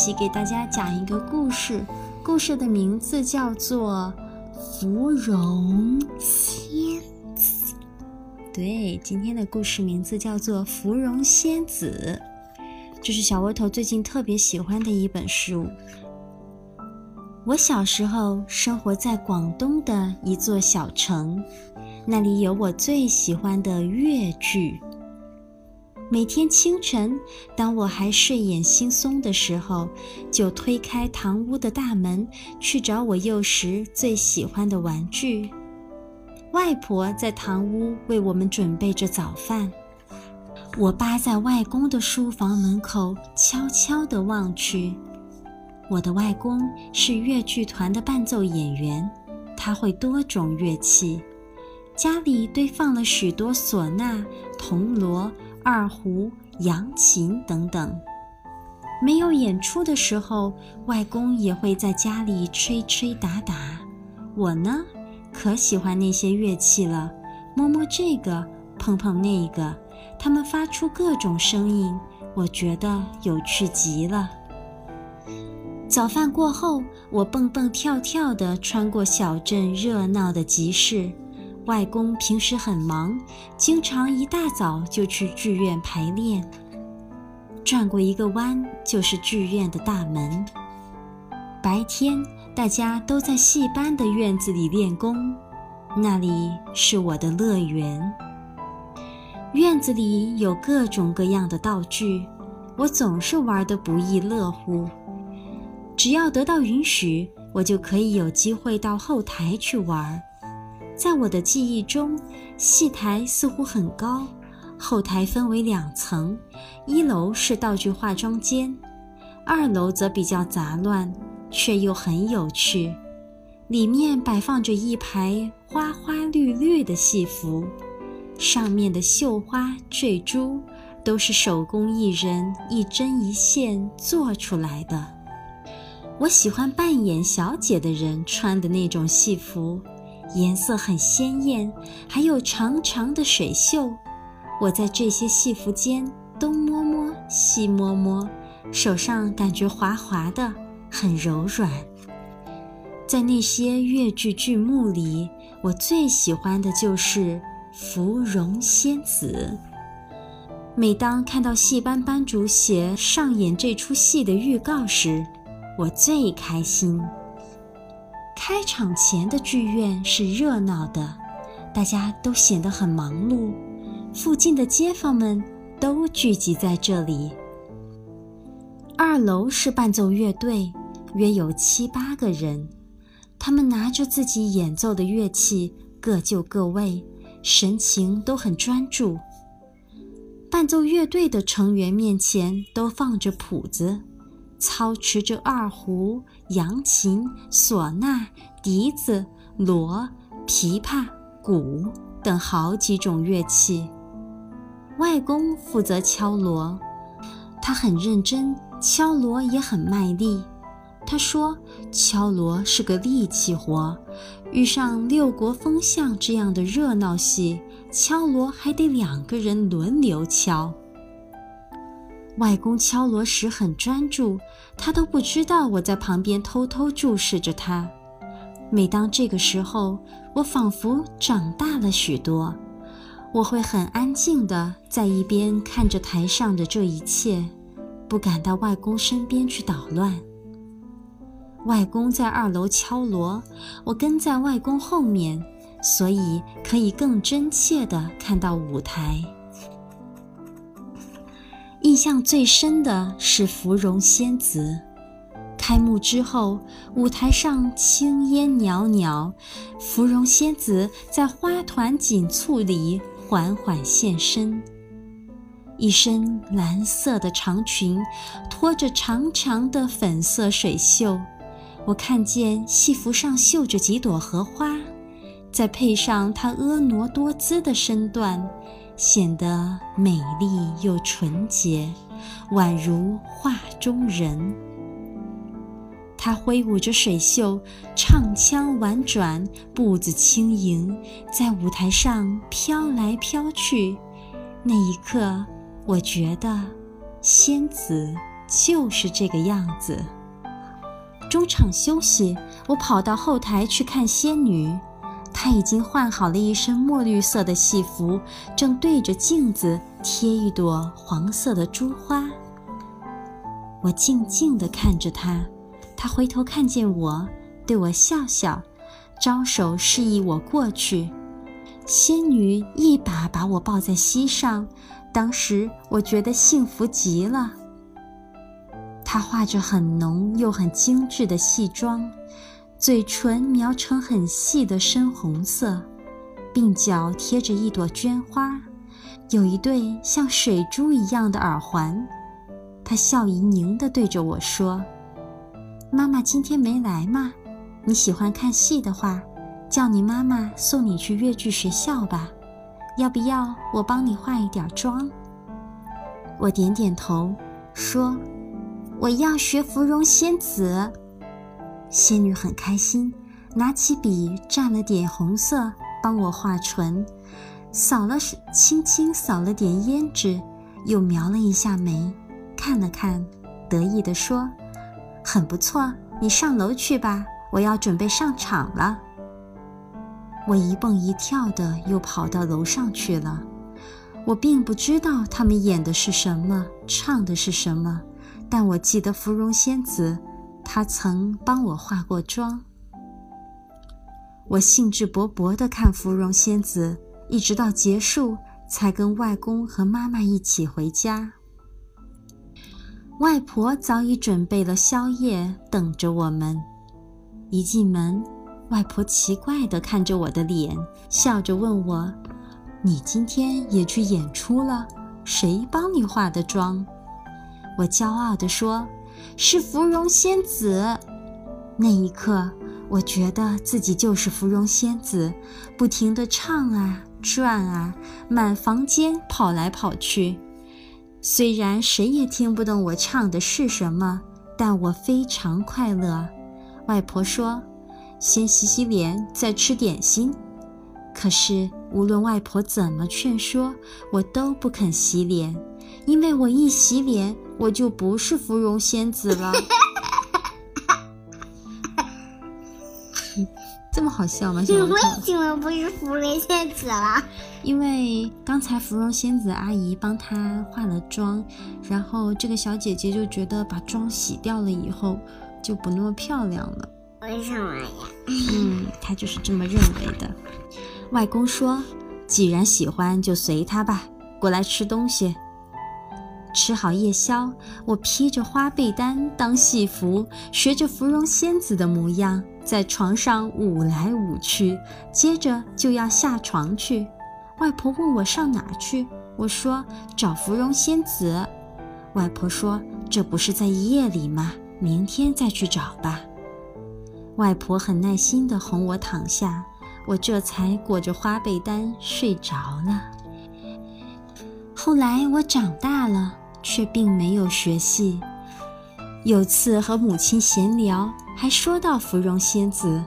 一起给大家讲一个故事，故事的名字叫做《芙蓉仙子》。对，今天的故事名字叫做《芙蓉仙子》，这是小窝头最近特别喜欢的一本书。我小时候生活在广东的一座小城，那里有我最喜欢的粤剧。每天清晨，当我还睡眼惺忪的时候，就推开堂屋的大门，去找我幼时最喜欢的玩具。外婆在堂屋为我们准备着早饭，我扒在外公的书房门口，悄悄地望去。我的外公是越剧团的伴奏演员，他会多种乐器，家里堆放了许多唢呐、铜锣、二胡、扬琴等等。没有演出的时候，外公也会在家里吹吹打打。我呢，可喜欢那些乐器了，摸摸这个，碰碰那个，它们发出各种声音，我觉得有趣极了。早饭过后，我蹦蹦跳跳地穿过小镇热闹的集市。外公平时很忙，经常一大早就去剧院排练。转过一个弯就是剧院的大门。白天大家都在戏班的院子里练功，那里是我的乐园。院子里有各种各样的道具，我总是玩得不亦乐乎。只要得到允许，我就可以有机会到后台去玩。在我的记忆中，戏台似乎很高，后台分为两层，一楼是道具化妆间，二楼则比较杂乱，却又很有趣。里面摆放着一排花花绿绿的戏服，上面的绣花坠珠都是手工艺人一针一线做出来的。我喜欢扮演小姐的人穿的那种戏服，颜色很鲜艳，还有长长的水袖。我在这些戏服间东摸摸西摸摸，手上感觉滑滑的，很柔软。在那些越剧剧目里，我最喜欢的就是芙蓉仙子。每当看到戏班班主写上演这出戏的预告时，我最开心。开场前的剧院是热闹的，大家都显得很忙碌。附近的街坊们都聚集在这里。二楼是伴奏乐队，约有七八个人，他们拿着自己演奏的乐器，各就各位，神情都很专注。伴奏乐队的成员面前都放着谱子。操持着二胡、扬琴、唢呐、笛子、锣、琵琶、鼓等好几种乐器。外公负责敲锣，他很认真，敲锣也很卖力。他说：“敲锣是个力气活，遇上六国风向这样的热闹戏，敲锣还得两个人轮流敲。”外公敲锣时很专注，他都不知道我在旁边偷偷注视着他。每当这个时候，我仿佛长大了许多。我会很安静地在一边看着台上的这一切，不敢到外公身边去捣乱。外公在二楼敲锣，我跟在外公后面，所以可以更真切地看到舞台。印象最深的是芙蓉仙子。开幕之后，舞台上青烟袅袅，芙蓉仙子在花团锦簇里缓缓现身。一身蓝色的长裙，拖着长长的粉色水袖，我看见戏服上绣着几朵荷花，再配上她婀娜多姿的身段。显得美丽又纯洁，宛如画中人。她挥舞着水袖，唱腔婉转，步子轻盈，在舞台上飘来飘去。那一刻，我觉得仙子就是这个样子。中场休息，我跑到后台去看仙女。她已经换好了一身墨绿色的戏服，正对着镜子贴一朵黄色的珠花。我静静地看着她，她回头看见我，对我笑笑，招手示意我过去。仙女一把把我抱在膝上，当时我觉得幸福极了。她画着很浓又很精致的戏妆，嘴唇描成很细的深红色，鬓角贴着一朵绢花，有一对像水珠一样的耳环。她笑盈盈地对着我说：“妈妈今天没来吗？你喜欢看戏的话，叫你妈妈送你去越剧学校吧。要不要我帮你化一点妆？”我点点头，说。我要学芙蓉仙子。仙女很开心，拿起笔蘸了点红色，帮我画唇，扫了轻轻扫了点胭脂，又描了一下眉，看了看，得意地说：“很不错，你上楼去吧，我要准备上场了。”我一蹦一跳的又跑到楼上去了。我并不知道他们演的是什么，唱的是什么。但我记得芙蓉仙子，她曾帮我化过妆。我兴致勃勃地看芙蓉仙子，一直到结束，才跟外公和妈妈一起回家。外婆早已准备了宵夜，等着我们。一进门，外婆奇怪地看着我的脸，笑着问我：“你今天也去演出了？谁帮你化的妆？”我骄傲地说：“是芙蓉仙子。”那一刻，我觉得自己就是芙蓉仙子，不停地唱啊转啊，满房间跑来跑去。虽然谁也听不懂我唱的是什么，但我非常快乐。外婆说：“先洗洗脸，再吃点心。”可是无论外婆怎么劝说，我都不肯洗脸，因为我一洗脸。我就不是芙蓉仙子了，这么好笑吗？你为什么不是芙蓉仙子了？因为刚才芙蓉仙子阿姨帮她化了妆，然后这个小姐姐就觉得把妆洗掉了以后就不那么漂亮了。为什么呀？嗯，她就是这么认为的。外公说：“既然喜欢，就随她吧。过来吃东西。”吃好夜宵，我披着花被单当戏服，学着芙蓉仙子的模样，在床上舞来舞去。接着就要下床去，外婆问我上哪去，我说找芙蓉仙子。外婆说：“这不是在夜里吗？明天再去找吧。”外婆很耐心地哄我躺下，我这才裹着花被单睡着了。后来我长大了。却并没有学戏。有次和母亲闲聊，还说到芙蓉仙子，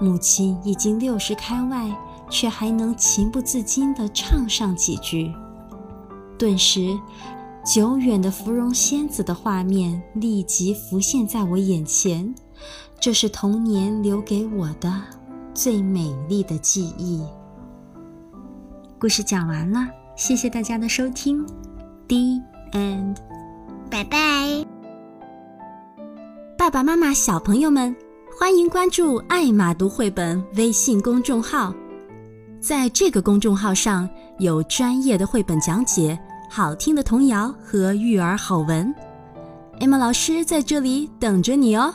母亲已经六十开外，却还能情不自禁地唱上几句。顿时，久远的芙蓉仙子的画面立即浮现在我眼前。这是童年留给我的最美丽的记忆。故事讲完了，谢谢大家的收听。第。And 拜拜，爸爸妈妈、小朋友们，欢迎关注“爱马读绘本”微信公众号。在这个公众号上有专业的绘本讲解、好听的童谣和育儿好文。艾玛老师在这里等着你哦。